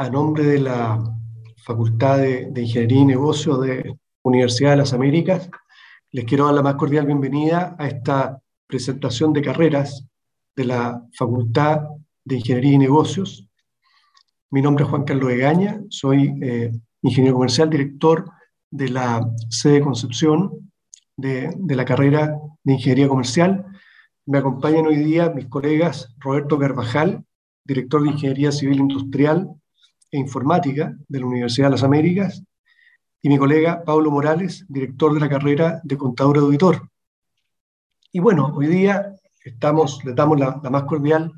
a nombre de la Facultad de, Ingeniería y Negocios de Universidad de las Américas, les quiero dar la más cordial bienvenida a esta presentación de carreras de la Facultad de Ingeniería y Negocios. Mi nombre es Juan Carlos Egaña, soy eh, ingeniero comercial, director de la sede Concepción de, de la carrera de Ingeniería Comercial. Me acompañan hoy día mis colegas Roberto Carvajal, director de Ingeniería Civil Industrial e Informática de la Universidad de las Américas, y mi colega Pablo Morales, director de la carrera de Contador Auditor. Y bueno, hoy día estamos, les damos la, más cordial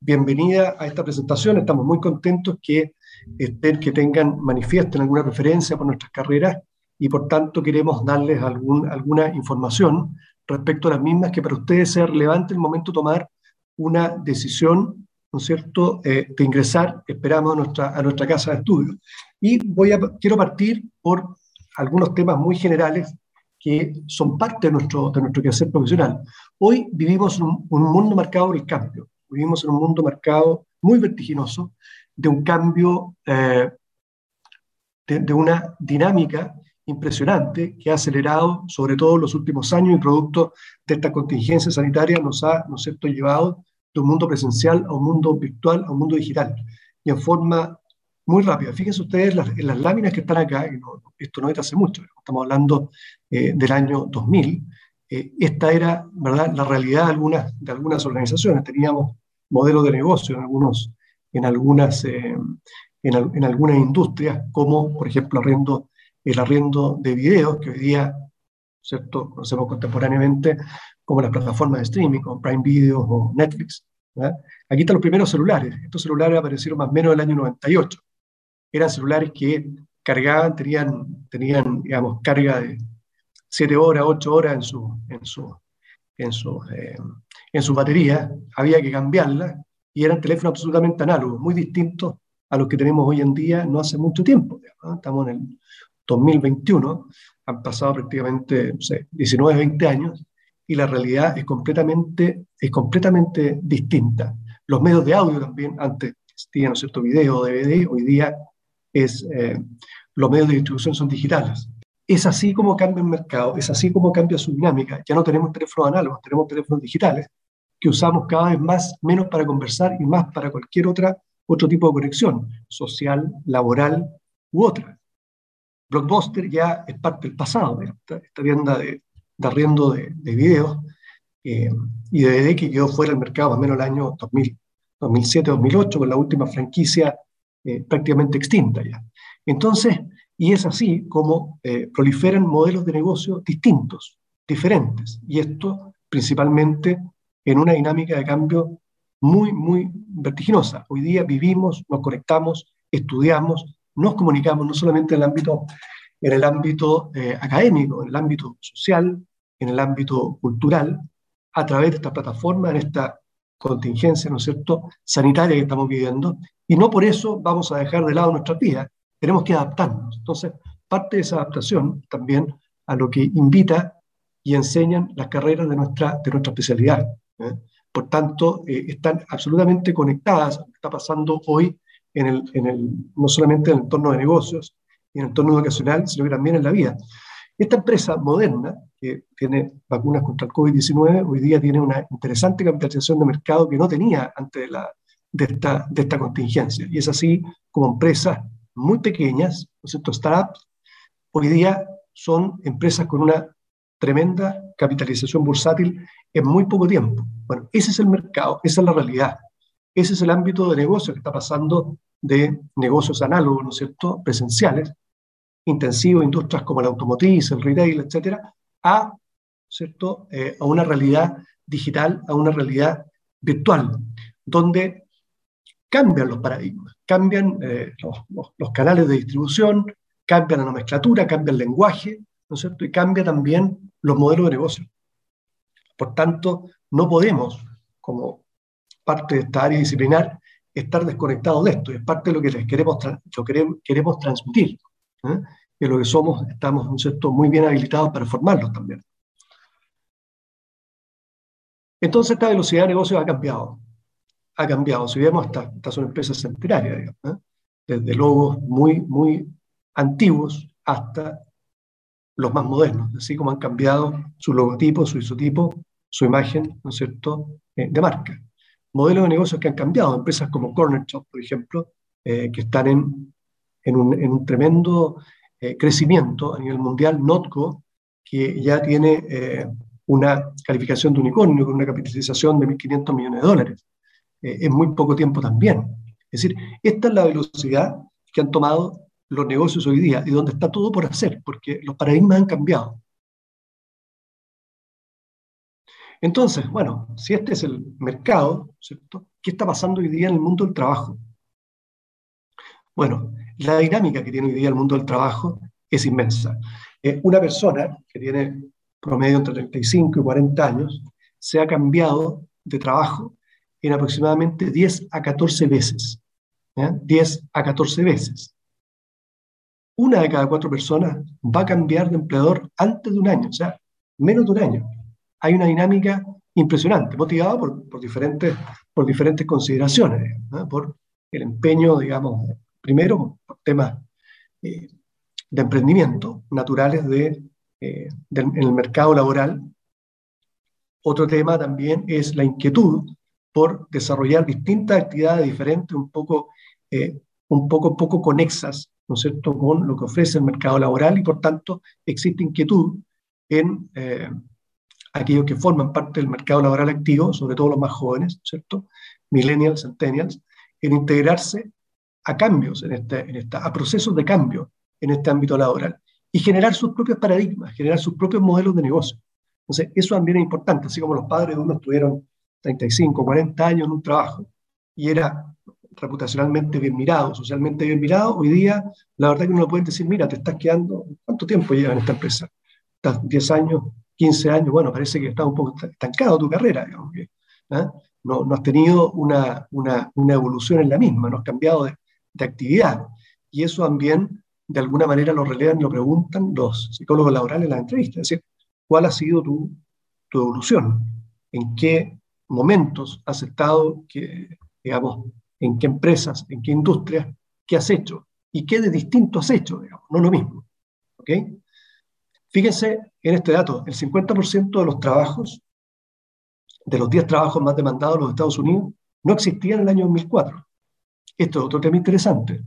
bienvenida a esta presentación. Estamos muy contentos que estén, que tengan, manifiesten alguna preferencia por nuestras carreras y por tanto queremos darles algún, alguna información respecto a las mismas que para ustedes sea relevante el momento de tomar una decisión ¿no es cierto?, eh, de ingresar, esperamos, a nuestra, a nuestra casa de estudio. Y voy a, quiero partir por algunos temas muy generales que son parte de nuestro, de nuestro quehacer profesional. Hoy vivimos un, un mundo marcado por el cambio, vivimos en un mundo marcado muy vertiginoso de un cambio, eh, de, de, una dinámica impresionante que ha acelerado sobre todo en los últimos años y producto de esta contingencia sanitaria nos ha, ¿no es cierto?, llevado de un mundo presencial a un mundo virtual, a un mundo digital, y en forma muy rápida. Fíjense ustedes las, en las láminas que están acá, esto no es hace mucho, estamos hablando eh, del año 2000, eh, esta era ¿verdad? la realidad de algunas, de algunas organizaciones. Teníamos modelos de negocio en, algunos, en, algunas, eh, en, algunas industrias, como por ejemplo arriendo, el arriendo de videos, que hoy día ¿cierto? conocemos contemporáneamente como las plataformas de streaming, como Prime Video o Netflix. Aquí están los primeros celulares. Estos celulares aparecieron más o menos en el año 98. Eran celulares que cargaban, tenían, tenían digamos, carga de 7 horas, 8 horas en su, en su, en su, eh, en su batería. Había que cambiarla y eran teléfonos absolutamente análogos, muy distintos a los que tenemos hoy en día no hace mucho tiempo. Estamos en el 2021, han pasado prácticamente no sé, 19, 20 años y la realidad es completamente, es completamente distinta. Los medios de audio también, antes existían, ¿no cierto?, video, DVD, hoy día es, eh, los medios de distribución son digitales. Es así como cambia el mercado, es así como cambia su dinámica. Ya no tenemos teléfonos análogos, tenemos teléfonos digitales que usamos cada vez más, menos para conversar y más para cualquier otra, otro tipo de conexión, social, laboral u otra. Blockbuster ya es parte del pasado, esta, esta tienda de, de arriendo de, de videos eh, y DVD que quedó fuera del mercado más o menos el año 2007-2008, con la última franquicia eh, prácticamente extinta ya. Entonces, y es así como eh, proliferan modelos de negocio distintos, diferentes, y esto principalmente en una dinámica de cambio muy, muy vertiginosa. Hoy día vivimos, nos conectamos, estudiamos, nos comunicamos no solamente en el ámbito en el ámbito eh, académico, en el ámbito social, en el ámbito cultural, a través de esta plataforma, en esta contingencia, ¿no es cierto?, sanitaria que estamos viviendo, y no por eso vamos a dejar de lado nuestra vida, tenemos que adaptarnos. Entonces, parte de esa adaptación también a lo que invita y enseñan las carreras de nuestra, de nuestra especialidad. ¿eh? Por tanto, eh, están absolutamente conectadas a lo que está pasando hoy en el, en el, no solamente en el entorno de negocios, en el entorno educacional, sino que también en la vida. Esta empresa moderna, que tiene vacunas contra el COVID-19, hoy día tiene una interesante capitalización de mercado que no tenía antes de, la, de, esta, de esta contingencia. Y es así como empresas muy pequeñas, ¿no cierto? startups, hoy día son empresas con una tremenda capitalización bursátil en muy poco tiempo. Bueno, ese es el mercado, esa es la realidad. Ese es el ámbito de negocio que está pasando de negocios análogos, ¿no es cierto?, presenciales, intensivos, industrias como la automotriz, el retail, etcétera, a, ¿cierto? Eh, a una realidad digital, a una realidad virtual, donde cambian los paradigmas, cambian eh, los, los, canales de distribución, cambian la nomenclatura, cambia el lenguaje, ¿no es cierto? Y cambia también los modelos de negocio. Por tanto, no podemos, como parte de esta área disciplinar, estar desconectados de esto, es parte de lo que les queremos, queremos, queremos transmitir. ¿eh? que lo que somos estamos muy bien habilitados para formarlos también. Entonces esta velocidad de negocio ha cambiado, ha cambiado. Si vemos, estas, estas son empresas centenarias, digamos, ¿eh? desde logos muy, muy antiguos hasta los más modernos, así como han cambiado su logotipo, su isotipo, su imagen, ¿no es cierto?, eh, de marca. Modelos de negocios que han cambiado, empresas como Corner Shop, por ejemplo, eh, que están en, en, un, en un, tremendo eh, crecimiento a nivel mundial, Notco, que ya tiene una calificación de unicornio con una capitalización de 1.500 millones de dólares, en muy poco tiempo también. Es decir, esta es la velocidad que han tomado los negocios hoy día y donde está todo por hacer, porque los paradigmas han cambiado. Entonces, bueno, si este es el mercado, ¿cierto? ¿Qué está pasando hoy día en el mundo del trabajo? Bueno, la dinámica que tiene hoy día el mundo del trabajo es inmensa. Eh, una persona que tiene promedio entre 35 y 40 años se ha cambiado de trabajo en aproximadamente 10 a 14 veces. 10 a 14 veces una de cada cuatro personas va a cambiar de empleador antes de un año, o sea, menos de un año. Hay una dinámica impresionante, motivada por, diferentes, por diferentes consideraciones, por el empeño, digamos, primero por temas eh, de emprendimiento naturales de, eh, en el mercado laboral. Otro tema también es la inquietud por desarrollar distintas actividades diferentes, un poco, eh, un poco, poco conexas ¿no es cierto?, con lo que ofrece el mercado laboral y por tanto existe inquietud en eh, aquellos que forman parte del mercado laboral activo, sobre todo los más jóvenes, ¿cierto?, millennials, centennials, en integrarse a cambios, en este, en esta, a procesos de cambio en este ámbito laboral y generar sus propios paradigmas, generar sus propios modelos de negocio. Entonces, eso también es importante, así como los padres de uno estuvieron 35, 40 años en un trabajo y era reputacionalmente bien mirado, socialmente bien mirado, hoy día la verdad que uno puede decir, mira, te estás quedando, ¿cuánto tiempo lleva en esta empresa? ¿Estás 10 años, 15 años? Bueno, parece que está un poco estancado tu carrera, digamos ¿ah? no, no, has tenido una, una, una, evolución en la misma, no has cambiado de, de, actividad. Y eso también, de alguna manera, lo relevan y lo preguntan los psicólogos laborales en las entrevistas, es decir, ¿cuál ha sido tu, tu evolución? ¿En qué momentos has estado, que, digamos, en qué empresas, en qué industrias, qué has hecho y qué de distinto has hecho, digamos, no lo mismo. ¿ok? Fíjense en este dato, el 50% de los trabajos, de los 10 trabajos más demandados en los Estados Unidos, no existían en el año 2004. Esto es otro tema interesante.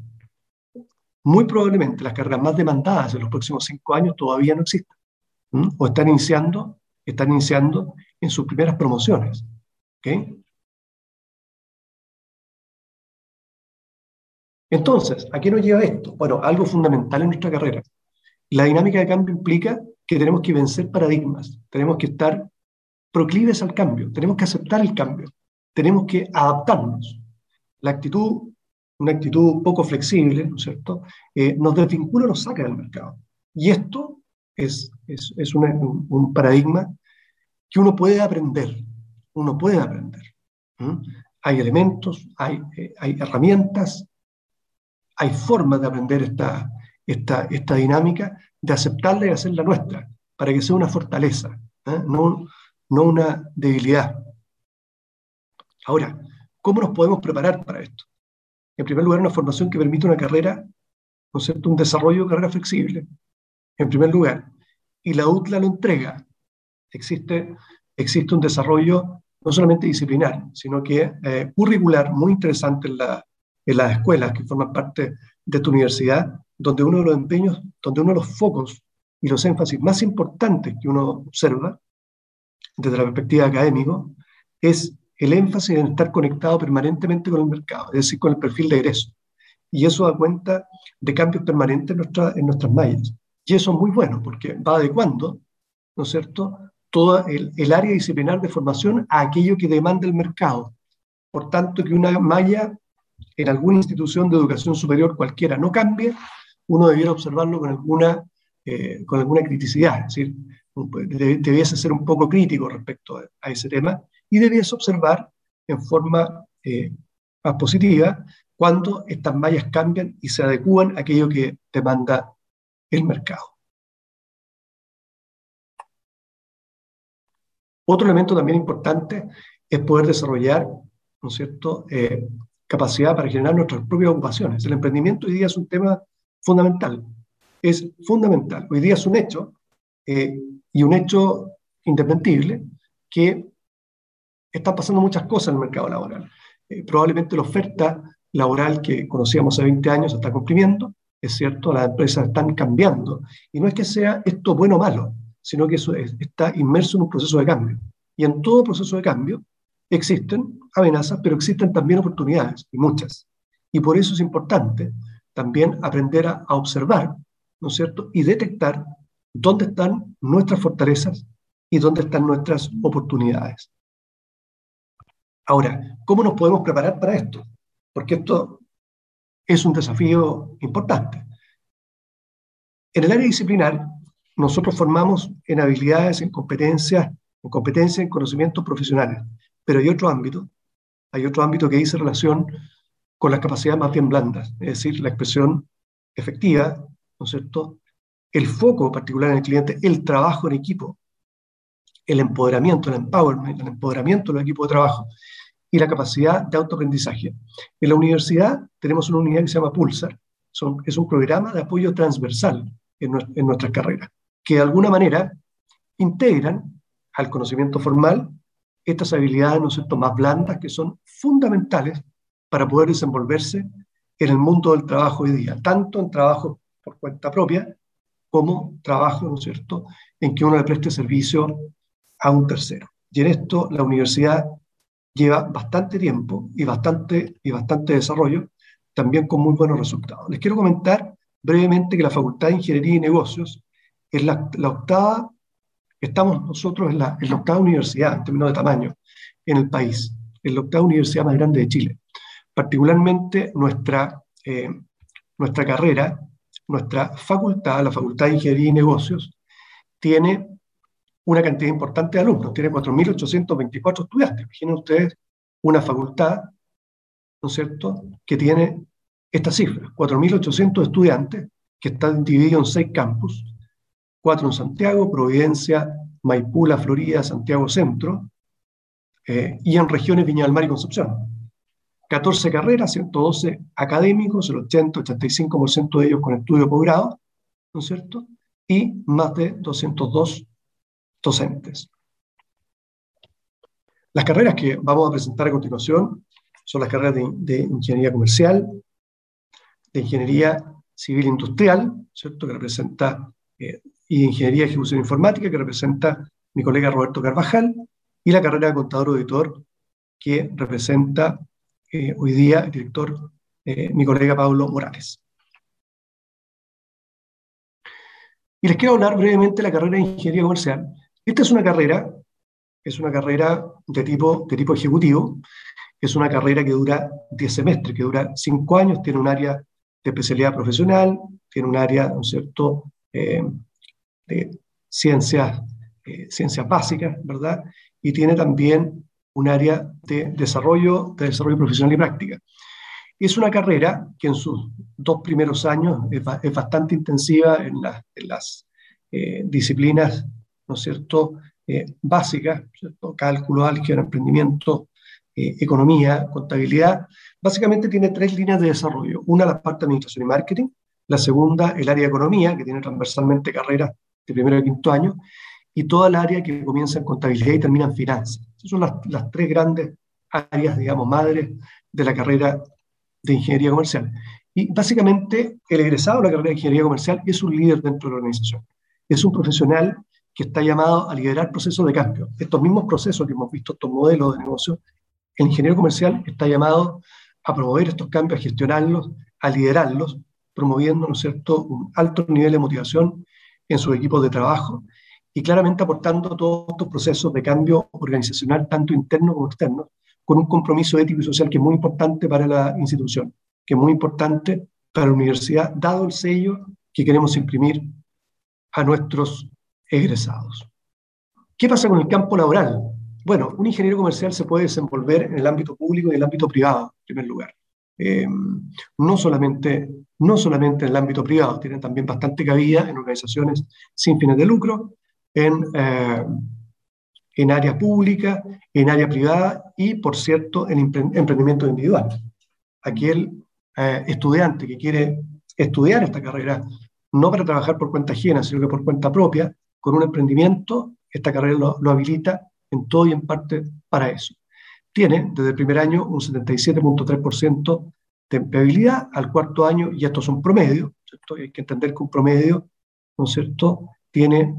Muy probablemente las carreras más demandadas en los próximos 5 años todavía no existen. O están iniciando, están iniciando en sus primeras promociones. ¿okay? Entonces, ¿a qué nos lleva esto? Bueno, algo fundamental en nuestra carrera. La dinámica de cambio implica que tenemos que vencer paradigmas, tenemos que estar proclives al cambio, tenemos que aceptar el cambio, tenemos que adaptarnos. La actitud, una actitud poco flexible, ¿no es cierto?, eh, nos desvincula, nos saca del mercado. Y esto es, es, es un, paradigma que uno puede aprender, uno puede aprender. Hay elementos, hay, eh, hay herramientas, hay formas de aprender esta, esta, esta dinámica, de aceptarla y hacerla nuestra, para que sea una fortaleza, ¿eh? no, no una debilidad. Ahora, ¿cómo nos podemos preparar para esto? En primer lugar, una formación que permite una carrera, ¿no es Un desarrollo de carrera flexible, en primer lugar. Y la UTLA lo entrega. Existe, existe un desarrollo no solamente disciplinar, sino que eh, curricular muy interesante en la, en las escuelas que forman parte de tu universidad, donde uno de los empeños, donde uno de los focos y los énfasis más importantes que uno observa desde la perspectiva académica es el énfasis en estar conectado permanentemente con el mercado, es decir, con el perfil de egreso. Y eso da cuenta de cambios permanentes en, nuestra, en nuestras mallas. Y eso es muy bueno porque va adecuando, ¿no es cierto?, todo el, el área disciplinar de formación a aquello que demanda el mercado. Por tanto, que una malla en alguna institución de educación superior cualquiera no cambie, uno debiera observarlo con alguna, eh, con alguna criticidad, es decir, debiese ser un poco crítico respecto a ese tema y debiese observar en forma eh, más positiva cuando estas mallas cambian y se adecúan a aquello que demanda el mercado. Otro elemento también importante es poder desarrollar, ¿no es cierto?, eh, capacidad para generar nuestras propias ocupaciones. El emprendimiento hoy día es un tema fundamental, es fundamental. Hoy día es un hecho, eh, y un hecho indesmentible, que están pasando muchas cosas en el mercado laboral. Eh, probablemente la oferta laboral que conocíamos hace 20 años se está cumpliendo, es cierto, las empresas están cambiando, y no es que sea esto bueno o malo, sino que eso está inmerso en un proceso de cambio. Y en todo proceso de cambio existen amenazas, pero existen también oportunidades, y muchas. Y por eso es importante también aprender a, a observar, ¿no es cierto?, y detectar dónde están nuestras fortalezas y dónde están nuestras oportunidades. Ahora, ¿cómo nos podemos preparar para esto? Porque esto es un desafío importante. En el área disciplinar, nosotros formamos en habilidades, en competencias, en competencias, en conocimientos profesionales, pero hay otro ámbito, hay otro ámbito que dice relación con las capacidades más bien blandas, es decir, la expresión efectiva, ¿no es? El foco particular en el cliente, el trabajo en equipo, el empoderamiento, el empowerment, el empoderamiento del equipo de trabajo y la capacidad de autoaprendizaje. En la universidad tenemos una unidad que se llama Pulsar, es un programa de apoyo transversal en, en nuestras carreras, que de alguna manera integran al conocimiento formal estas habilidades ¿no cierto? más blandas que son fundamentales para poder desenvolverse en el mundo del trabajo hoy día, tanto en trabajo por cuenta propia como trabajo, ¿no es cierto?, en que uno le preste servicio a un tercero. Y en esto la universidad lleva bastante tiempo y bastante, y bastante desarrollo, también con muy buenos resultados. Les quiero comentar brevemente que la Facultad de Ingeniería y Negocios es la, octava, estamos nosotros en la, octava universidad en términos de tamaño en el país, en la octava universidad más grande de Chile. Particularmente nuestra, eh, nuestra carrera, nuestra facultad, la Facultad de Ingeniería y Negocios, tiene una cantidad importante de alumnos, tiene 4.824 estudiantes. Imaginen ustedes una facultad, ¿no es cierto?, que tiene esta cifra, 4.800 estudiantes que están divididos en seis campus, cuatro en Santiago, Providencia, Maipú, La Florida, Santiago Centro, eh, y en regiones Viña del Mar y Concepción. 14 carreras, 112 académicos, el 80-85% de ellos con estudio posgrado, ¿no es cierto? Y más de 202 docentes. Las carreras que vamos a presentar a continuación son las carreras de, ingeniería comercial, de ingeniería civil industrial, ¿cierto? que representa, eh, y ingeniería de ejecución informática, que representa mi colega Roberto Carvajal, y la carrera de contador auditor, que representa eh, hoy día el director, eh, mi colega Pablo Morales. Y les quiero hablar brevemente de la carrera de ingeniería comercial, esta es una carrera, es una carrera de tipo, de tipo ejecutivo, es una carrera que dura 10 semestres, que dura 5 años, tiene un área de especialidad profesional, tiene un área, ¿no es cierto?, eh, de ciencias, eh, ciencias básicas, ¿verdad? Y tiene también un área de desarrollo, de desarrollo profesional y práctica. Es una carrera que en sus dos primeros años es, bastante intensiva en, las eh, disciplinas ¿no cierto?, eh, básicas, cálculo, álgebra, emprendimiento, eh, economía, contabilidad, básicamente tiene tres líneas de desarrollo. Una, la parte de administración y marketing, la segunda, el área de economía, que tiene transversalmente carreras de primero y quinto año, y toda el área que comienza en contabilidad y termina en finanzas. Esas son las, tres grandes áreas, digamos, madres de la carrera de ingeniería comercial. Y básicamente el egresado de la carrera de ingeniería comercial es un líder dentro de la organización. Es un profesional que está llamado a liderar procesos de cambio. Estos mismos procesos que hemos visto, estos modelos de negocio, el ingeniero comercial está llamado a promover estos cambios, a gestionarlos, a liderarlos, promoviendo, ¿no cierto?, un alto nivel de motivación en sus equipos de trabajo y claramente aportando todos estos procesos de cambio organizacional, tanto interno como externo, con un compromiso ético y social que es muy importante para la institución, que es muy importante para la universidad, dado el sello que queremos imprimir a nuestros egresados. ¿Qué pasa con el campo laboral? Bueno, un ingeniero comercial se puede desenvolver en el ámbito público y en el ámbito privado, en primer lugar. Eh, no, solamente, no solamente en el ámbito privado, tienen también bastante cabida en organizaciones sin fines de lucro, en, eh, en área pública, en área privada y, por cierto, en emprendimiento individual. aquel eh, estudiante que quiere estudiar esta carrera, no para trabajar por cuenta ajena, sino que por cuenta propia, con un emprendimiento, esta carrera lo, lo habilita en todo y en parte para eso. Tiene desde el primer año un 77.3% de empleabilidad, al cuarto año, y estos son promedios, hay que entender que un promedio, ¿no es cierto?, tiene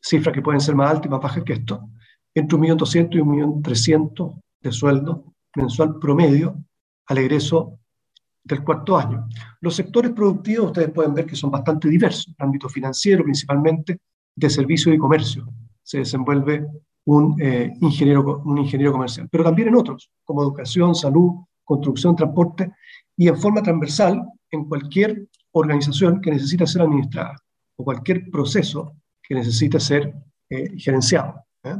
cifras que pueden ser más altas y más bajas que esto, entre 1.200.000 y 1.300.000 de sueldo mensual promedio al egreso del cuarto año. Los sectores productivos ustedes pueden ver que son bastante diversos, el ámbito financiero principalmente, de servicio y comercio. Se desenvuelve un, eh, ingeniero, un ingeniero comercial, pero también en otros, como educación, salud, construcción, transporte, y en forma transversal en cualquier organización que necesita ser administrada o cualquier proceso que necesita ser eh, gerenciado. ¿eh?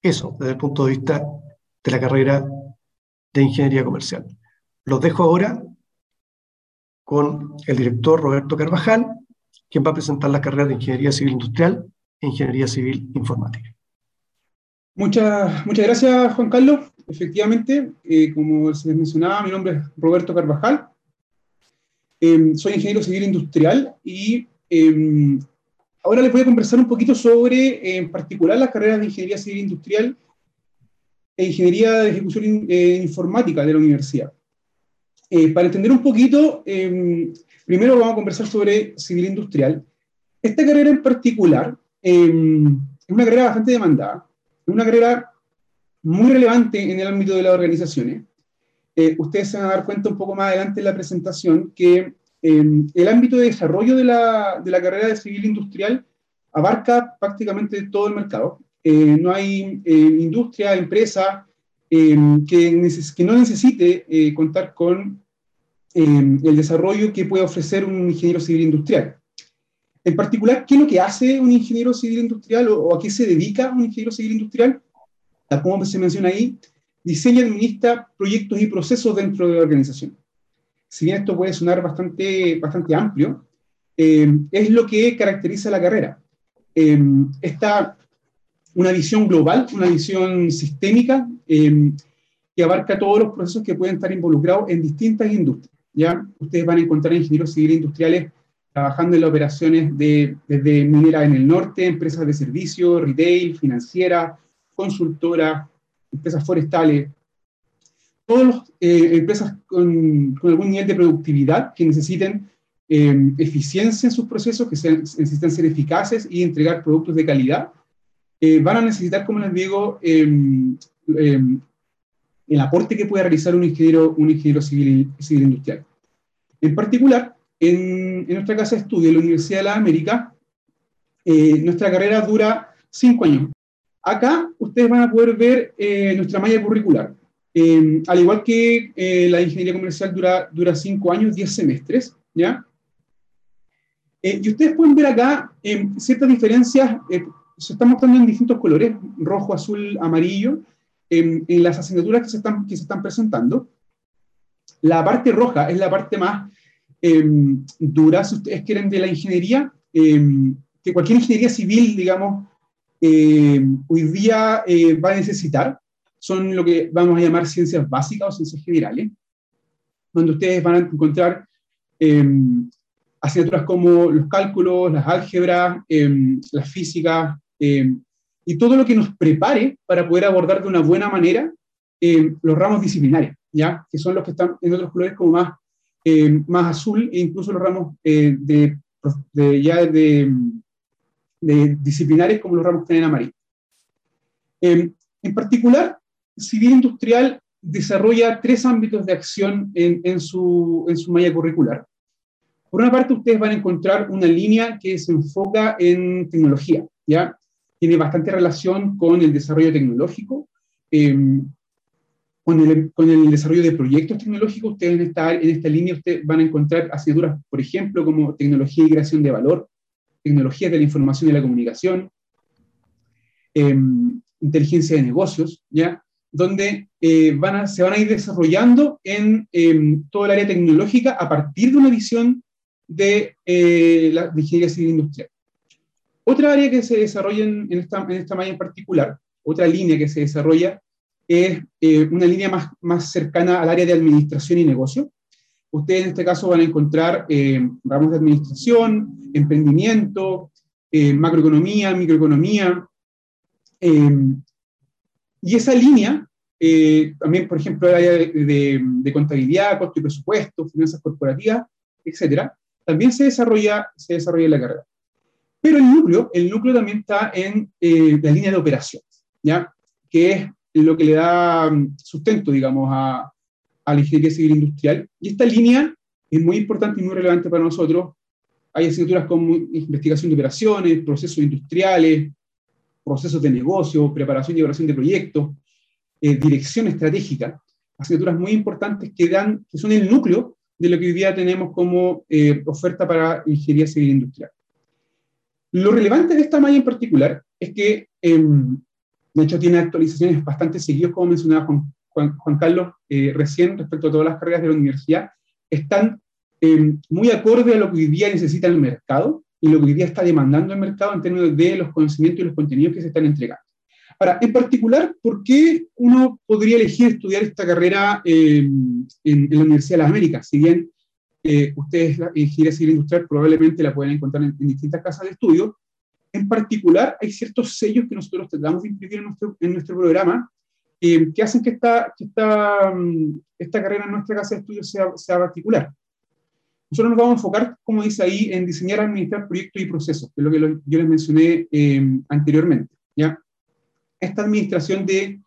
Eso desde el punto de vista de la carrera de ingeniería comercial. Los dejo ahora con el director Roberto Carvajal, quien va a presentar las carreras de ingeniería civil industrial e ingeniería civil informática. Muchas, muchas gracias, Juan Carlos. Efectivamente, eh, como se mencionaba, mi nombre es Roberto Carvajal. Em, soy ingeniero civil industrial y em, ahora les voy a conversar un poquito sobre, en particular, las carreras de ingeniería civil industrial e ingeniería de ejecución eh, informática de la universidad. Eh, para entender un poquito, em, primero vamos a conversar sobre civil industrial. Esta carrera en particular es una carrera bastante demandada una carrera muy relevante en el ámbito de las organizaciones. Eh, ustedes se van a dar cuenta un poco más adelante en la presentación que em, el ámbito de desarrollo de la, de la, carrera de civil industrial abarca prácticamente todo el mercado. Eh, no hay eh, industria, empresa em, que, que, no necesite contar con em, el desarrollo que puede ofrecer un ingeniero civil industrial. En particular, ¿qué es lo que hace un ingeniero civil industrial o, a qué se dedica un ingeniero civil industrial? Como se menciona ahí, diseña y administra proyectos y procesos dentro de la organización. Si bien esto puede sonar bastante, bastante amplio, eh, es lo que caracteriza la carrera. Eh, está una visión global, una visión sistémica, eh, que abarca todos los procesos que pueden estar involucrados en distintas industrias. ¿ya? Ustedes van a encontrar ingenieros civiles industriales trabajando en las operaciones de, desde minera en el norte, empresas de servicio, retail, financiera, consultora, empresas forestales, todas las eh, empresas con, con, algún nivel de productividad que necesiten eh, eficiencia en sus procesos, que necesitan ser eficaces y entregar productos de calidad, eh, van a necesitar, como les digo, em, em, el aporte que puede realizar un ingeniero, un ingeniero civil, civil industrial. En particular, en, nuestra casa de estudio, en la Universidad de la América, eh, nuestra carrera dura cinco años. Acá ustedes van a poder ver eh, nuestra malla curricular. Eh, al igual que la ingeniería comercial dura, dura cinco años, diez semestres, ¿ya? y ustedes pueden ver acá ciertas diferencias, se están mostrando en distintos colores, rojo, azul, amarillo, en, las asignaturas que se, están, que se están presentando. La parte roja es la parte más duras, si ustedes quieren, de la ingeniería, que cualquier ingeniería civil, digamos, em, hoy día eh, va a necesitar, son lo que vamos a llamar ciencias básicas o ciencias generales, donde ustedes van a encontrar asignaturas como los cálculos, las álgebras, las físicas, y todo lo que nos prepare para poder abordar de una buena manera los ramos disciplinarios, ¿ya? que son los que están en otros colores como más eh, más azul e incluso los ramos eh, de, ya de, disciplinares como los ramos que tienen amarillo. Eh, en particular, Civil Industrial desarrolla tres ámbitos de acción en, en, su, en su malla curricular. Por una parte, ustedes van a encontrar una línea que se enfoca en tecnología, ¿ya? Tiene bastante relación con el desarrollo tecnológico, con el, con el, desarrollo de proyectos tecnológicos, ustedes en esta, en esta línea ustedes van a encontrar asignaturas, por ejemplo, como tecnología y creación de valor, tecnologías de la información y la comunicación, em, inteligencia de negocios, ¿ya? donde eh, van a, se van a ir desarrollando en em, todo el área tecnológica a partir de una visión de eh, la ingeniería civil industrial. Otra área que se desarrolla en, esta, en esta malla en particular, otra línea que se desarrolla es eh, una línea más, más cercana al área de administración y negocio. Ustedes en este caso van a encontrar eh, ramos de administración, emprendimiento, eh, macroeconomía, microeconomía. y esa línea, también por ejemplo el área de, de, contabilidad, costo y presupuesto, finanzas corporativas, etcétera, también se desarrolla, se desarrolla en la carrera. Pero el núcleo, el núcleo también está en la línea de operaciones, ¿ya? que es lo que le da mm, sustento, digamos, a, a la ingeniería civil industrial. Y esta línea es muy importante y muy relevante para nosotros. Hay asignaturas como investigación de operaciones, procesos industriales, procesos de negocio, preparación y evaluación de proyectos, eh, dirección estratégica, asignaturas muy importantes que, dan, que son el núcleo de lo que hoy día tenemos como eh, oferta para ingeniería civil industrial. Lo relevante de esta malla en particular es que em, de hecho, tiene actualizaciones bastante seguidas, como mencionaba Juan, Carlos eh, recién, respecto a todas las carreras de la universidad. Están eh, muy acorde a lo que hoy día necesita el mercado y lo que hoy día está demandando el mercado en términos de los conocimientos y los contenidos que se están entregando. Ahora, en particular, ¿por qué uno podría elegir estudiar esta carrera eh, en, la Universidad de las Américas? Si bien ustedes, la ingeniería civil industrial, probablemente la pueden encontrar en distintas casas de estudio, en particular, hay ciertos sellos que nosotros tratamos de imprimir en en nuestro programa eh, que hacen que, esta, que esta, mm, esta carrera en nuestra casa de estudios sea, sea particular. Nosotros nos vamos a enfocar, como dice ahí, en diseñar, administrar proyectos y procesos, que es lo que yo les mencioné eh, anteriormente. ¿ya? Esta administración de,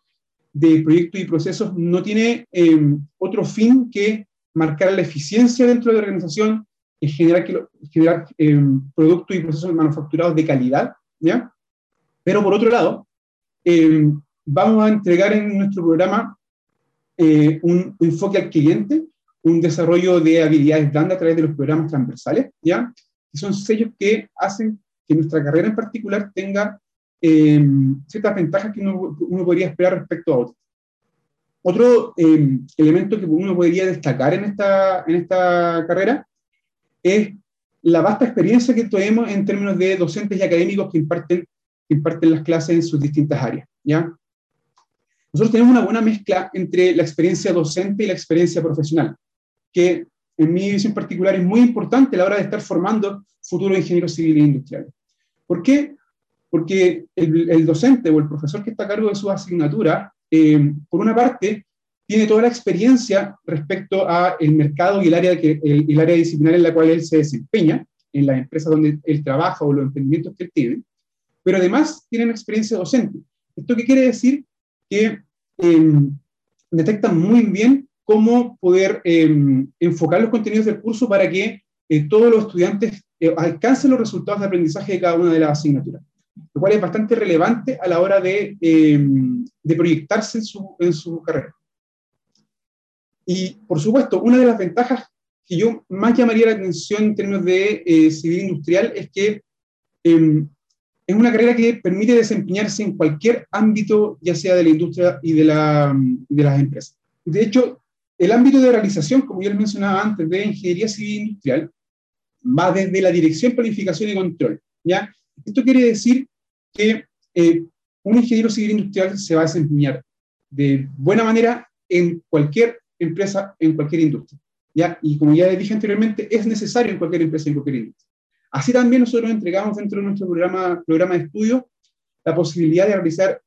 de, proyectos y procesos no tiene eh, otro fin que marcar la eficiencia dentro de la organización, generar, generar eh, productos y procesos manufacturados de calidad, ¿ya? Pero por otro lado, eh, vamos a entregar en nuestro programa eh, un, enfoque al cliente, un desarrollo de habilidades blandas a través de los programas transversales, ¿ya? Que son sellos que hacen que nuestra carrera en particular tenga ciertas ventajas que uno, uno, podría esperar respecto a otros. Otro elemento que uno podría destacar en esta, en esta carrera es la vasta experiencia que tenemos en términos de docentes y académicos que imparten, imparten las clases en sus distintas áreas. ¿ya? Nosotros tenemos una buena mezcla entre la experiencia docente y la experiencia profesional, que en mi visión particular es muy importante a la hora de estar formando futuros ingenieros civiles e industriales. ¿Por qué? Porque el, docente o el profesor que está a cargo de su asignatura, eh, por una parte, tiene toda la experiencia respecto a el mercado y el área, que, el, área disciplinar en la cual él se desempeña, en las empresas donde él trabaja o los emprendimientos que él tiene, pero además tiene una experiencia docente. ¿Esto qué quiere decir? Que em, detectan muy bien cómo poder em, enfocar los contenidos del curso para que eh, todos los estudiantes eh, alcancen los resultados de aprendizaje de cada una de las asignaturas, lo cual es bastante relevante a la hora de, em, de proyectarse en su, en su carrera. Y, por supuesto, una de las ventajas que yo más llamaría la atención en términos de eh, civil industrial es que es una carrera que permite desempeñarse en cualquier ámbito, ya sea de la industria y de, la, de las empresas. De hecho, el ámbito de realización, como ya les mencionaba antes, de ingeniería civil industrial, va desde la dirección, planificación y control. ¿ya? Esto quiere decir que eh, un ingeniero civil industrial se va a desempeñar de buena manera en cualquier empresa en cualquier industria. ¿ya? Y como ya dije anteriormente, es necesario en cualquier empresa, en cualquier industria. Así también nosotros entregamos dentro de nuestro programa, programa de estudio la posibilidad de realizar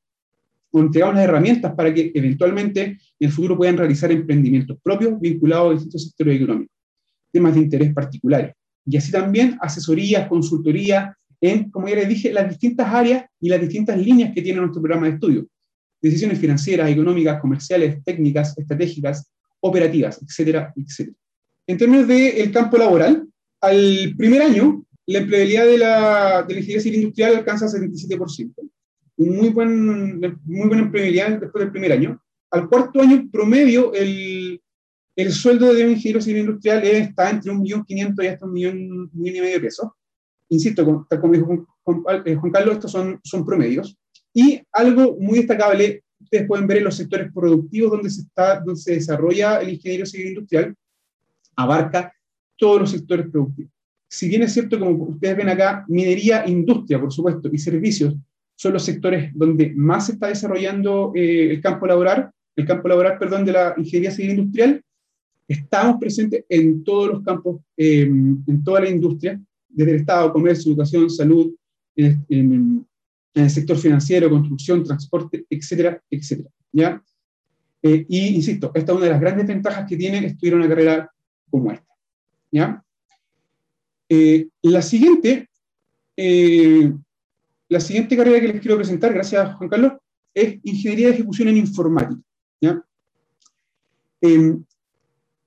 entregamos las herramientas para que eventualmente en el futuro puedan realizar emprendimientos propios vinculados a distintos sectores económicos, temas de interés particulares. Y así también asesorías, consultoría en, como ya les dije, las distintas áreas y las distintas líneas que tiene nuestro programa de estudio. Decisiones financieras, económicas, comerciales, técnicas, estratégicas, operativas, etcétera, etcétera. En términos del campo laboral, al primer año, la empleabilidad de la, de la ingeniería civil industrial alcanza 77%. Muy, buen, muy buena empleabilidad después del primer año. Al cuarto año promedio, el, el sueldo de un ingeniero civil industrial está entre 1.500.000 y hasta un millón, y medio de pesos. Insisto, como dijo eh, Juan, Carlos, estos son, son promedios. Y algo muy destacable ustedes pueden ver en los sectores productivos donde se, está, donde se desarrolla el ingeniero civil industrial, abarca todos los sectores productivos. Si bien es cierto, como ustedes ven acá, minería, industria, por supuesto, y servicios son los sectores donde más se está desarrollando eh, el campo laboral, el campo laboral, perdón, de la ingeniería civil industrial. Estamos presentes en todos los campos, em, en toda la industria, desde el Estado, comercio, educación, salud, en, el sector financiero, construcción, transporte, etcétera, etcétera. ¿ya? Eh, y insisto, esta es una de las grandes ventajas que tiene estudiar una carrera como esta. ¿ya? Eh, la siguiente la siguiente carrera que les quiero presentar, gracias Juan Carlos, es Ingeniería de Ejecución en Informática. Em,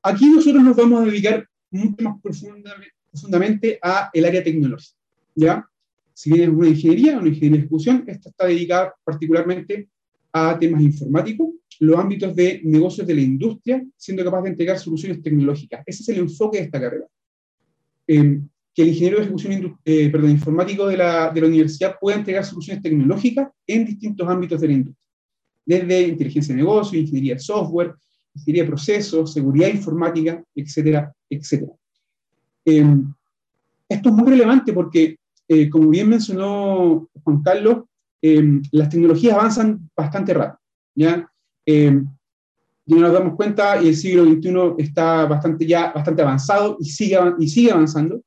aquí nosotros nos vamos a dedicar mucho más profundamente, a el área tecnológica. ¿ya? Si bien es una ingeniería, una ingeniería de ejecución, esta está dedicada particularmente a temas informáticos, los ámbitos de negocios de la industria, siendo capaz de entregar soluciones tecnológicas. Ese es el enfoque de esta carrera. Eh, que el ingeniero de ejecución eh, perdón, informático de la, de la universidad pueda entregar soluciones tecnológicas en distintos ámbitos de la industria, desde inteligencia de negocio, ingeniería de software, ingeniería de procesos, seguridad informática, etcétera, etcétera. Em, esto es muy relevante porque, eh, como bien mencionó Juan Carlos, em, las tecnologías avanzan bastante rápido. ¿ya? Ya nos damos cuenta y el siglo XXI está bastante ya bastante avanzado y sigue, y sigue avanzando.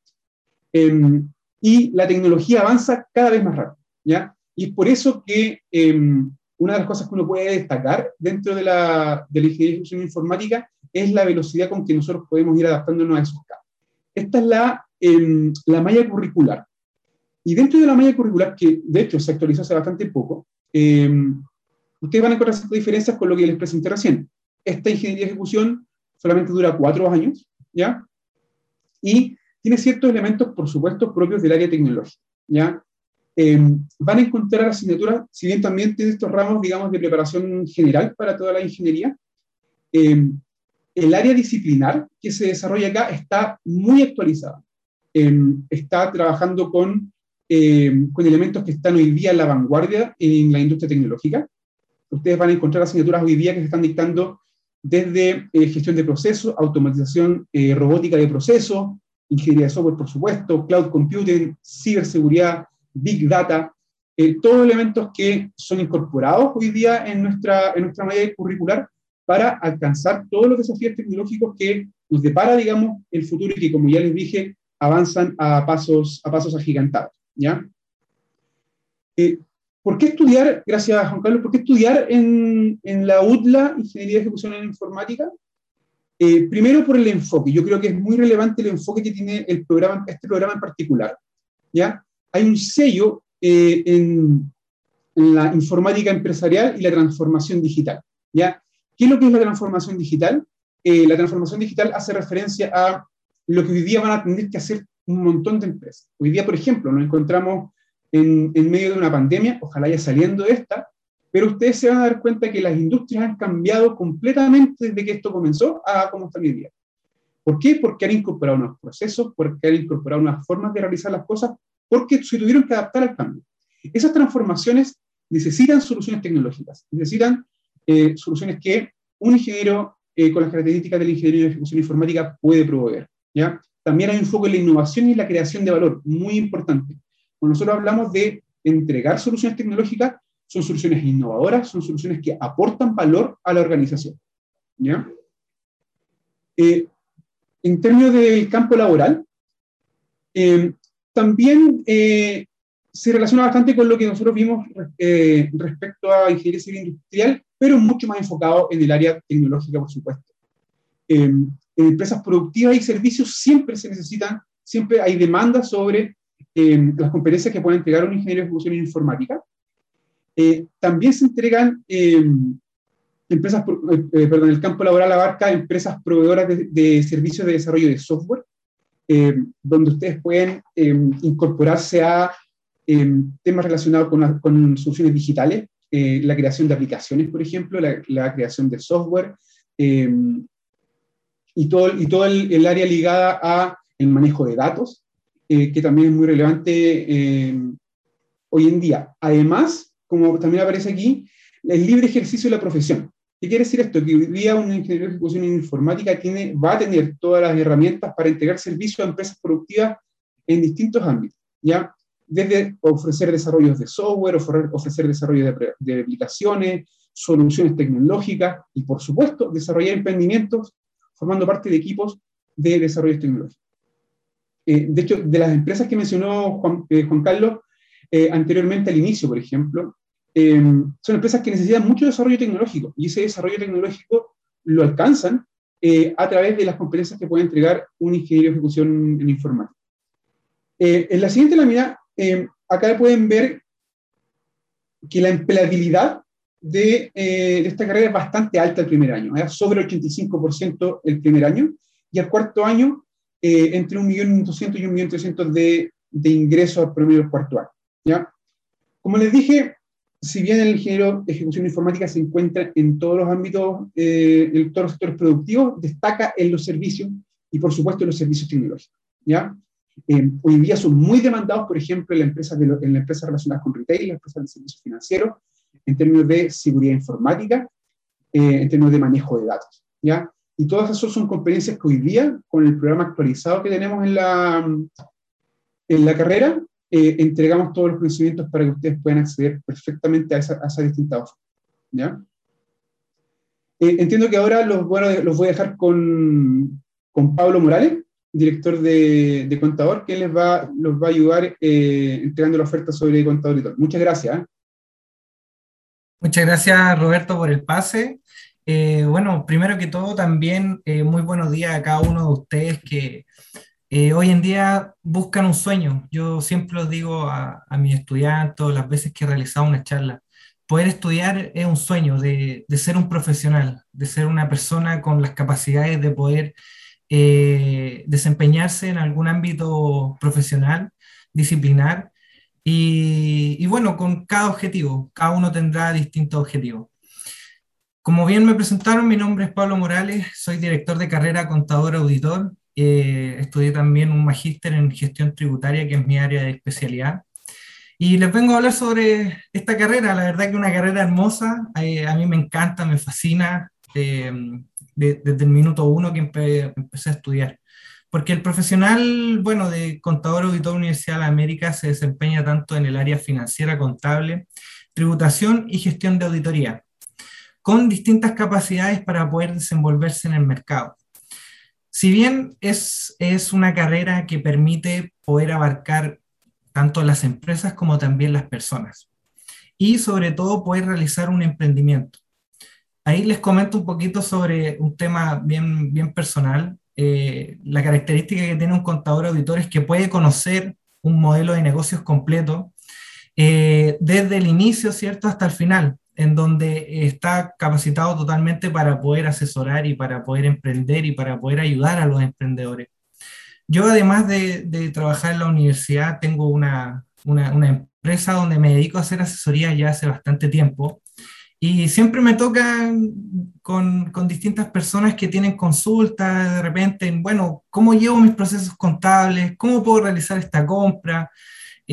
Em, y la tecnología avanza cada vez más rápido, ¿ya? Y es por eso que em, una de las cosas que uno puede destacar dentro de la, de la ingeniería de informática es la velocidad con que nosotros podemos ir adaptándonos a esos cambios. Esta es la, em, la malla curricular. Y dentro de la malla curricular, que de hecho se actualizó hace bastante poco, ustedes van a encontrar ciertas diferencias con lo que les presenté recién. Esta ingeniería de ejecución solamente dura cuatro años, ¿ya? Y tiene ciertos elementos, por supuesto, propios del área tecnológica. ¿ya? Em, van a encontrar asignaturas, si bien también tiene estos ramos, digamos, de preparación general para toda la ingeniería, em, el área disciplinar que se desarrolla acá está muy actualizada. Em, está trabajando con, con elementos que están hoy día en la vanguardia en la industria tecnológica. Ustedes van a encontrar asignaturas hoy día que se están dictando desde eh, gestión de procesos, automatización eh, robótica de procesos, ingeniería de software, por supuesto, cloud computing, ciberseguridad, big data, eh, todos elementos que son incorporados hoy día en nuestra, en nuestra curricular para alcanzar todos los desafíos tecnológicos que nos depara, digamos, el futuro y que, como ya les dije, avanzan a pasos, a pasos agigantados. ¿ya? Eh, ¿Por qué estudiar, gracias Juan Carlos, por qué estudiar en, en la UTLA, Ingeniería de Ejecución en Informática? Eh, primero por el enfoque. Yo creo que es muy relevante el enfoque que tiene el programa, este programa en particular. ¿ya? Hay un sello eh, en, la informática empresarial y la transformación digital. ¿ya? ¿Qué es lo que es la transformación digital? Eh, la transformación digital hace referencia a lo que hoy día van a tener que hacer un montón de empresas. Hoy día, por ejemplo, nos encontramos en, en medio de una pandemia, ojalá ya saliendo de esta, pero ustedes se van a dar cuenta que las industrias han cambiado completamente desde que esto comenzó a cómo están hoy día. ¿Por qué? Porque han incorporado unos procesos, porque han incorporado unas formas de realizar las cosas, porque se tuvieron que adaptar al cambio. Esas transformaciones necesitan soluciones tecnológicas, necesitan eh, soluciones que un ingeniero eh, con las características del ingeniero de ejecución informática puede proveer. ¿ya? También hay un foco en la innovación y la creación de valor, muy importante. Cuando nosotros hablamos de entregar soluciones tecnológicas, son soluciones innovadoras, son soluciones que aportan valor a la organización. ¿ya? Eh, en términos del campo laboral, eh, también eh, se relaciona bastante con lo que nosotros vimos respecto a ingeniería civil industrial, pero mucho más enfocado en el área tecnológica, por supuesto. en empresas productivas y servicios siempre se necesitan, siempre hay demandas sobre las competencias que puede entregar un ingeniero de ejecución informática, eh, también se entregan eh, empresas, eh, perdón, el campo laboral abarca empresas proveedoras de, servicios de desarrollo de software, donde ustedes pueden incorporarse a temas relacionados con, con soluciones digitales, la creación de aplicaciones, por ejemplo, la, creación de software, y todo, y todo el, el, área ligada a el manejo de datos, que también es muy relevante hoy en día. Además, como también aparece aquí, el libre ejercicio de la profesión. ¿Qué quiere decir esto? Que hoy día un ingeniero de ejecución informática tiene, va a tener todas las herramientas para entregar servicios a empresas productivas en distintos ámbitos. ¿ya? desde ofrecer desarrollos de software, ofrecer desarrollo de, aplicaciones, soluciones tecnológicas y, por supuesto, desarrollar emprendimientos formando parte de equipos de desarrollo tecnológico. Eh, de hecho, de las empresas que mencionó Juan, eh, Carlos eh, anteriormente al inicio, por ejemplo, son empresas que necesitan mucho desarrollo tecnológico y ese desarrollo tecnológico lo alcanzan a través de las competencias que puede entregar un ingeniero de ejecución en informática. en la siguiente lámina, acá pueden ver que la empleabilidad de, esta carrera es bastante alta el primer año, sobre el 85% el primer año, y al cuarto año eh, entre 1.200.000 y 1.300.000 de, de ingresos al promedio del cuarto. ¿ya? Como les dije, si bien el ingeniero de ejecución informática se encuentra en todos los ámbitos, eh, en todos los sectores productivos, destaca en los servicios y, por supuesto, en los servicios tecnológicos. ¿ya? Eh, hoy día son muy demandados, por ejemplo, en las empresas, en relacionadas con retail, en las empresas de servicios financieros, en términos de seguridad informática, en términos de manejo de datos. ¿ya? Y todas esas son competencias que hoy día, con el programa actualizado que tenemos en la, en la carrera, eh, entregamos todos los conocimientos para que ustedes puedan acceder perfectamente a esa, a esa distinta ¿ya? Eh, entiendo que ahora los, bueno, los voy a dejar con, con Pablo Morales, director de, de, Contador, que les va, los va a ayudar eh, entregando la oferta sobre Contador y todo. Muchas gracias. Muchas gracias, Roberto, por el pase. Eh, bueno, primero que todo, también eh, muy buenos días a cada uno de ustedes que eh, hoy en día buscan un sueño. Yo siempre los digo a, mis estudiantes, las veces que he realizado una charla, poder estudiar es un sueño de, de, ser un profesional, de ser una persona con las capacidades de poder desempeñarse en algún ámbito profesional, disciplinar, y, y bueno, con cada objetivo, cada uno tendrá distintos objetivos. Como bien me presentaron, mi nombre es Pablo Morales, soy director de carrera contador auditor. Eh, estudié también un magíster en gestión tributaria, que es mi área de especialidad. Y les vengo a hablar sobre esta carrera, la verdad que una carrera hermosa, eh, a mí me encanta, me fascina eh, desde el minuto uno que empecé a estudiar. Porque el profesional, bueno, de contador auditor Universidad de América se desempeña tanto en el área financiera, contable, tributación y gestión de auditoría con distintas capacidades para poder desenvolverse en el mercado. Si bien es, es una carrera que permite poder abarcar tanto las empresas como también las personas y sobre todo poder realizar un emprendimiento. Ahí les comento un poquito sobre un tema bien, bien personal. Eh, la característica que tiene un contador auditor es que puede conocer un modelo de negocios completo eh, desde el inicio, ¿cierto?, hasta el final en donde está capacitado totalmente para poder asesorar y para poder emprender y para poder ayudar a los emprendedores. Yo además de, trabajar en la universidad, tengo una, empresa donde me dedico a hacer asesoría ya hace bastante tiempo y siempre me toca con, con, distintas personas que tienen consultas de repente, bueno, ¿cómo llevo mis procesos contables? ¿Cómo puedo realizar esta compra?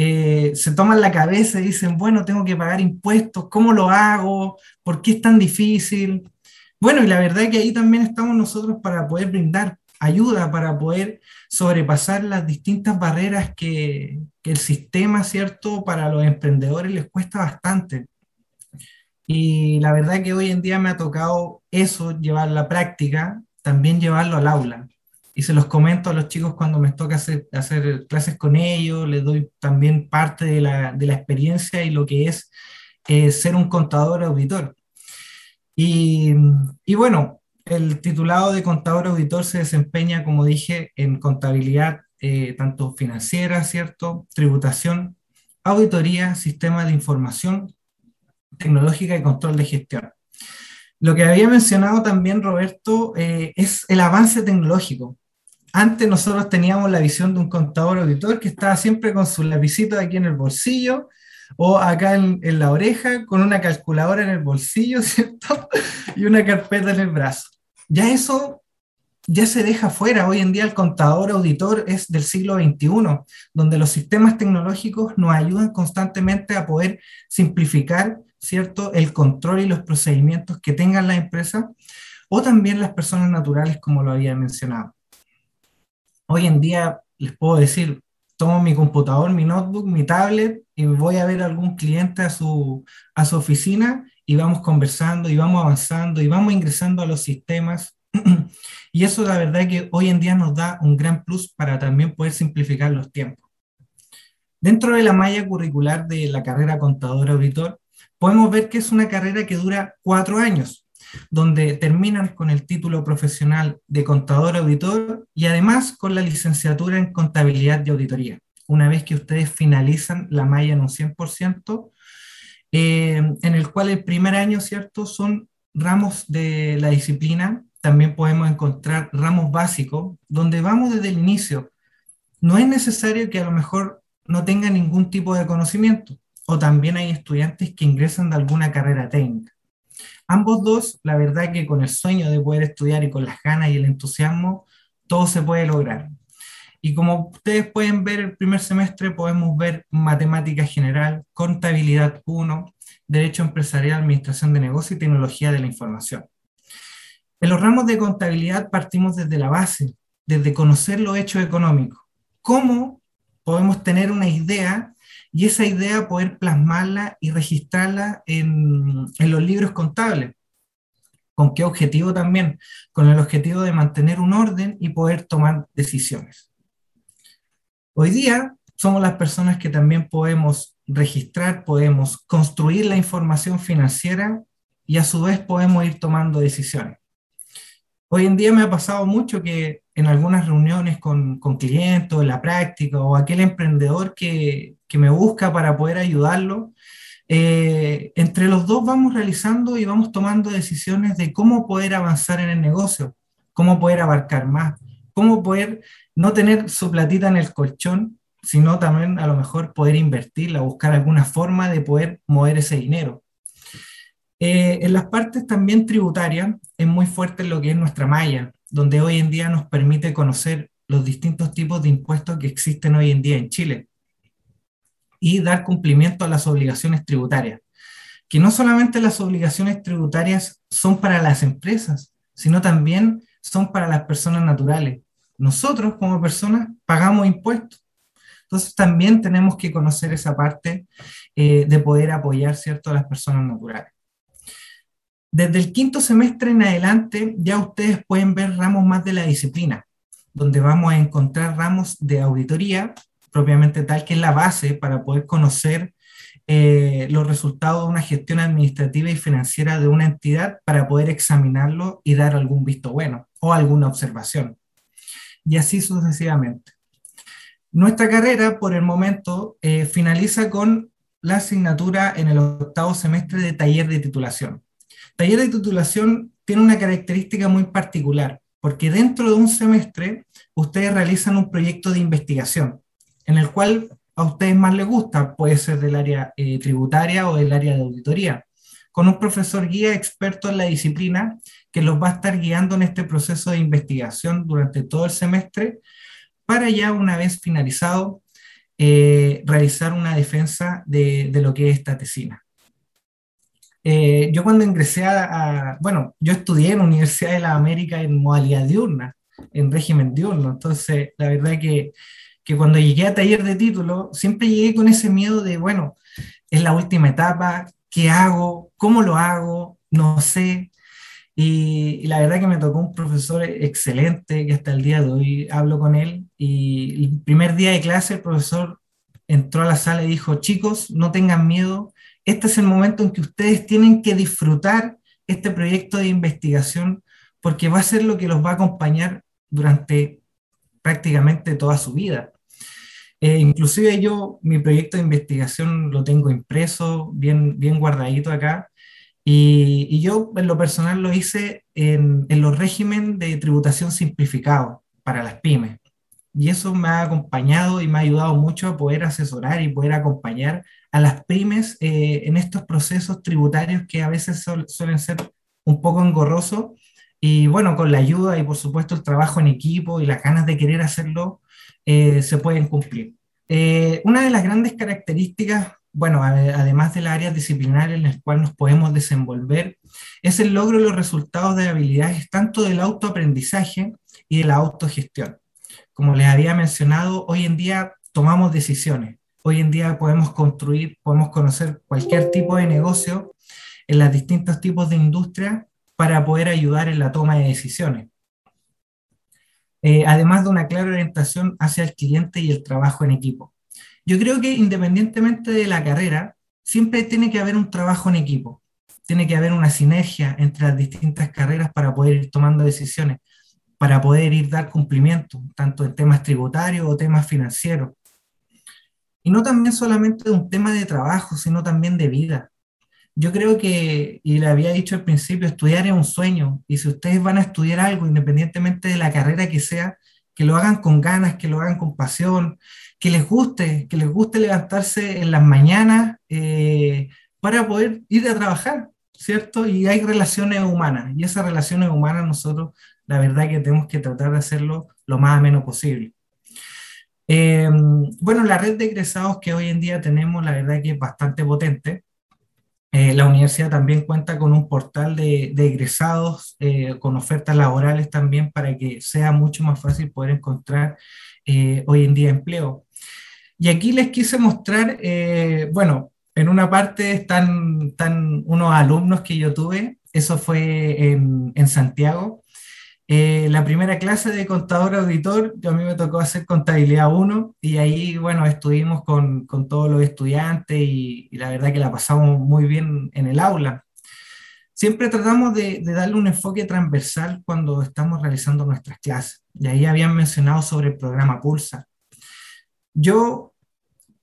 Eh, se toman la cabeza y dicen, bueno, tengo que pagar impuestos, ¿cómo lo hago? ¿Por qué es tan difícil? Bueno, y la verdad es que ahí también estamos nosotros para poder brindar ayuda, para poder sobrepasar las distintas barreras que, que el sistema, ¿cierto? Para los emprendedores les cuesta bastante. Y la verdad que hoy en día me ha tocado eso, llevar la práctica, también llevarlo al aula y se los comento a los chicos cuando me toca hacer, clases con ellos, les doy también parte de la, experiencia y lo que es eh, ser un contador auditor. Y, y, bueno, el titulado de contador auditor se desempeña, como dije, en contabilidad eh, tanto financiera, ¿cierto? Tributación, auditoría, sistema de información tecnológica y control de gestión. Lo que había mencionado también Roberto eh, es el avance tecnológico antes nosotros teníamos la visión de un contador auditor que estaba siempre con su lapicito aquí en el bolsillo o acá en, la oreja con una calculadora en el bolsillo, y una carpeta en el brazo. Ya eso ya se deja fuera. Hoy en día el contador auditor es del siglo XXI, donde los sistemas tecnológicos nos ayudan constantemente a poder simplificar, ¿cierto?, el control y los procedimientos que tengan la empresa o también las personas naturales, como lo había mencionado. Hoy en día les puedo decir, tomo mi computador, mi notebook, mi tablet y voy a ver a algún cliente a su, a su oficina y vamos conversando y vamos avanzando y vamos ingresando a los sistemas. y eso la verdad que hoy en día nos da un gran plus para también poder simplificar los tiempos. Dentro de la malla curricular de la carrera contador auditor, podemos ver que es una carrera que dura cuatro años, donde terminan con el título profesional de contador auditor y además con la licenciatura en contabilidad y auditoría. Una vez que ustedes finalizan la malla en un 100%, eh, en el cual el primer año, ¿cierto?, son ramos de la disciplina. También podemos encontrar ramos básicos, donde vamos desde el inicio. No es necesario que a lo mejor no tengan ningún tipo de conocimiento, o también hay estudiantes que ingresan de alguna carrera técnica. Ambos dos, la verdad que con el sueño de poder estudiar y con las ganas y el entusiasmo, todo se puede lograr. Y como ustedes pueden ver, el primer semestre podemos ver matemática general, contabilidad 1, derecho empresarial, administración de negocio y tecnología de la información. En los ramos de contabilidad partimos desde la base, desde conocer los hechos económicos. ¿Cómo podemos tener una idea y esa idea poder plasmarla y registrarla en, los libros contables. ¿Con qué objetivo también? Con el objetivo de mantener un orden y poder tomar decisiones. Hoy día somos las personas que también podemos registrar, podemos construir la información financiera y a su vez podemos ir tomando decisiones. Hoy en día me ha pasado mucho que en algunas reuniones con, con clientes, en la práctica, o aquel emprendedor que, que me busca para poder ayudarlo, eh, entre los dos vamos realizando y vamos tomando decisiones de cómo poder avanzar en el negocio, cómo poder abarcar más, cómo poder no tener su platita en el colchón, sino también a lo mejor poder invertirla, buscar alguna forma de poder mover ese dinero. Eh, en las partes también tributarias es muy fuerte lo que es nuestra malla, donde hoy en día nos permite conocer los distintos tipos de impuestos que existen hoy en día en Chile y dar cumplimiento a las obligaciones tributarias. Que no solamente las obligaciones tributarias son para las empresas, sino también son para las personas naturales. Nosotros como personas pagamos impuestos. Entonces también tenemos que conocer esa parte eh, de poder apoyar ¿cierto? a las personas naturales. Desde el quinto semestre en adelante ya ustedes pueden ver ramos más de la disciplina, donde vamos a encontrar ramos de auditoría, propiamente tal, que es la base para poder conocer eh, los resultados de una gestión administrativa y financiera de una entidad para poder examinarlo y dar algún visto bueno o alguna observación. Y así sucesivamente. Nuestra carrera, por el momento, eh, finaliza con la asignatura en el octavo semestre de taller de titulación. Taller de titulación tiene una característica muy particular, porque dentro de un semestre ustedes realizan un proyecto de investigación, en el cual a ustedes más les gusta, puede ser del área eh, tributaria o del área de auditoría, con un profesor guía experto en la disciplina que los va a estar guiando en este proceso de investigación durante todo el semestre, para ya una vez finalizado, eh, realizar una defensa de, de lo que es esta tesina. Eh, yo cuando ingresé a, bueno, yo estudié en la Universidad de la América en modalidad diurna, en régimen diurno, entonces la verdad que, que cuando llegué a taller de título, siempre llegué con ese miedo de, bueno, es la última etapa, ¿qué hago? ¿Cómo lo hago? No sé. Y, y, la verdad que me tocó un profesor excelente, que hasta el día de hoy hablo con él, y el primer día de clase el profesor entró a la sala y dijo, chicos, no tengan miedo, este es el momento en que ustedes tienen que disfrutar este proyecto de investigación porque va a ser lo que los va a acompañar durante prácticamente toda su vida. Eh, inclusive yo mi proyecto de investigación lo tengo impreso, bien, bien guardadito acá, y, yo en lo personal lo hice en, en los regímenes de tributación simplificado para las pymes. Y eso me ha acompañado y me ha ayudado mucho a poder asesorar y poder acompañar a las pymes eh, en estos procesos tributarios que a veces suelen ser un poco engorrosos. Y bueno, con la ayuda y por supuesto el trabajo en equipo y las ganas de querer hacerlo, eh, se pueden cumplir. Eh, una de las grandes características, bueno, además del área disciplinar en la cual nos podemos desenvolver, es el logro de los resultados de habilidades tanto del autoaprendizaje y de la autogestión como les había mencionado, hoy en día tomamos decisiones. Hoy en día podemos construir, podemos conocer cualquier tipo de negocio en los distintos tipos de industria para poder ayudar en la toma de decisiones. Eh, además de una clara orientación hacia el cliente y el trabajo en equipo. Yo creo que independientemente de la carrera, siempre tiene que haber un trabajo en equipo, tiene que haber una sinergia entre las distintas carreras para poder ir tomando decisiones, para poder ir dar cumplimiento, tanto en temas tributarios o temas financieros. Y no también solamente un tema de trabajo, sino también de vida. Yo creo que, y le había dicho al principio, estudiar es un sueño. Y si ustedes van a estudiar algo, independientemente de la carrera que sea, que lo hagan con ganas, que lo hagan con pasión, que les guste, que les guste levantarse en las mañanas eh, para poder ir a trabajar, ¿cierto? Y hay relaciones humanas. Y esas relaciones humanas nosotros, la verdad que tenemos que tratar de hacerlo lo más ameno posible. Eh, bueno, la red de egresados que hoy en día tenemos, la verdad que es bastante potente. Eh, la universidad también cuenta con un portal de, egresados eh, con ofertas laborales también para que sea mucho más fácil poder encontrar hoy en día empleo. Y aquí les quise mostrar, bueno, en una parte están, están, unos alumnos que yo tuve, eso fue en, en Santiago, eh, la primera clase de contador auditor, yo a mí me tocó hacer contabilidad 1 y ahí, bueno, estuvimos con, con todos los estudiantes y, la verdad que la pasamos muy bien en el aula. Siempre tratamos de, de, darle un enfoque transversal cuando estamos realizando nuestras clases. Y ahí habían mencionado sobre el programa Pulsa. Yo,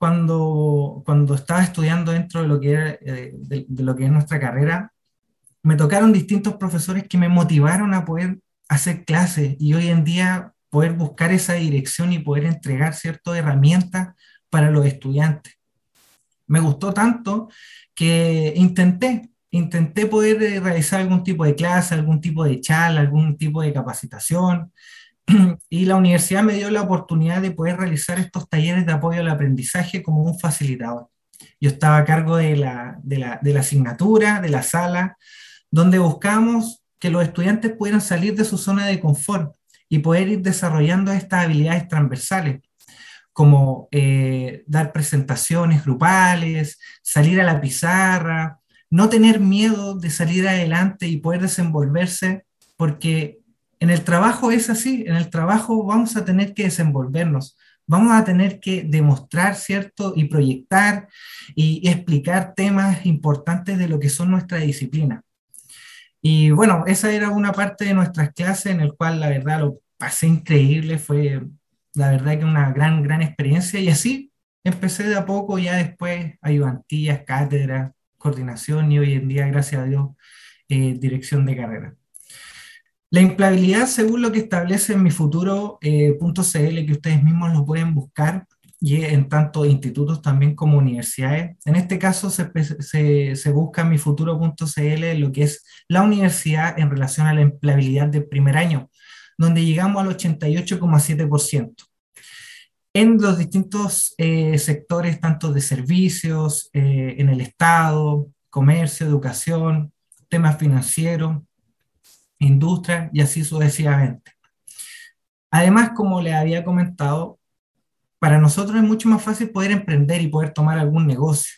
cuando, cuando estaba estudiando dentro de lo, que era, eh, de, de lo que es nuestra carrera, me tocaron distintos profesores que me motivaron a poder hacer clases y hoy en día poder buscar esa dirección y poder entregar ciertas herramientas para los estudiantes. Me gustó tanto que intenté, intenté poder eh, realizar algún tipo de clase, algún tipo de charla, algún tipo de capacitación y la universidad me dio la oportunidad de poder realizar estos talleres de apoyo al aprendizaje como un facilitador. Yo estaba a cargo de la, de la, asignatura, de la sala, donde buscamos que los estudiantes pudieran salir de su zona de confort y poder ir desarrollando estas habilidades transversales, como eh, dar presentaciones grupales, salir a la pizarra, no tener miedo de salir adelante y poder desenvolverse, porque en el trabajo es así, en el trabajo vamos a tener que desenvolvernos, vamos a tener que demostrar, ¿cierto? Y proyectar y explicar temas importantes de lo que son nuestra disciplina. Y bueno, esa era una parte de nuestras clases en el cual la verdad lo pasé increíble, fue la verdad que una gran, gran experiencia y así empecé de a poco, ya después ayudantías, cátedras, coordinación y hoy en día, gracias a Dios, eh, dirección de carrera. La empleabilidad, según lo que establece en mi futuro.cl, eh, que ustedes mismos lo pueden buscar, y en tanto institutos también como universidades. En este caso se, se, se busca mi futuro.cl lo que es la universidad en relación a la empleabilidad del primer año, donde llegamos al 88,7%. En los distintos eh, sectores, tanto de servicios, eh, en el Estado, comercio, educación, temas financieros, industria y así sucesivamente. Además, como les había comentado, para nosotros es mucho más fácil poder emprender y poder tomar algún negocio.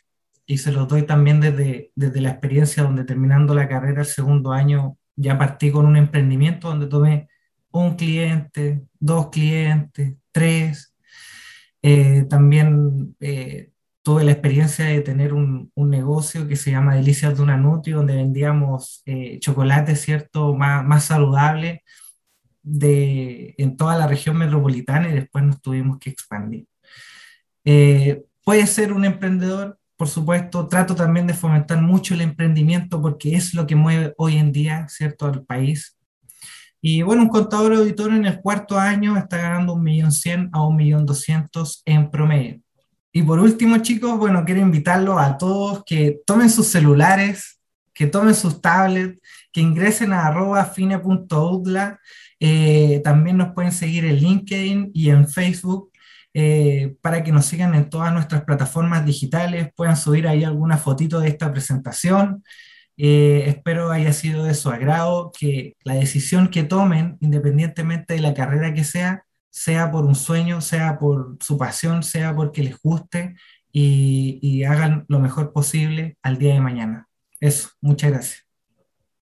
Y se los doy también desde, desde la experiencia donde terminando la carrera el segundo año ya partí con un emprendimiento donde tomé un cliente, dos clientes, tres. Eh, también eh, tuve la experiencia de tener un, un, negocio que se llama Delicias de una Nutri, donde vendíamos eh, chocolate, ¿cierto?, más, más saludable de, en toda la región metropolitana y después nos tuvimos que expandir. Eh, puede ser un emprendedor, por supuesto, trato también de fomentar mucho el emprendimiento porque es lo que mueve hoy en día, ¿cierto?, al país. Y bueno, un contador auditor en el cuarto año está ganando un millón cien a un millón doscientos en promedio. Y por último, chicos, bueno, quiero invitarlos a todos que tomen sus celulares, que tomen sus tablets, que ingresen a arroba fine.outla eh, también nos pueden seguir en LinkedIn y en Facebook eh, para que nos sigan en todas nuestras plataformas digitales, puedan subir ahí alguna fotito de esta presentación. Eh, espero haya sido de su agrado, que la decisión que tomen, independientemente de la carrera que sea, sea por un sueño, sea por su pasión, sea porque les guste y, y hagan lo mejor posible al día de mañana. Eso, muchas gracias.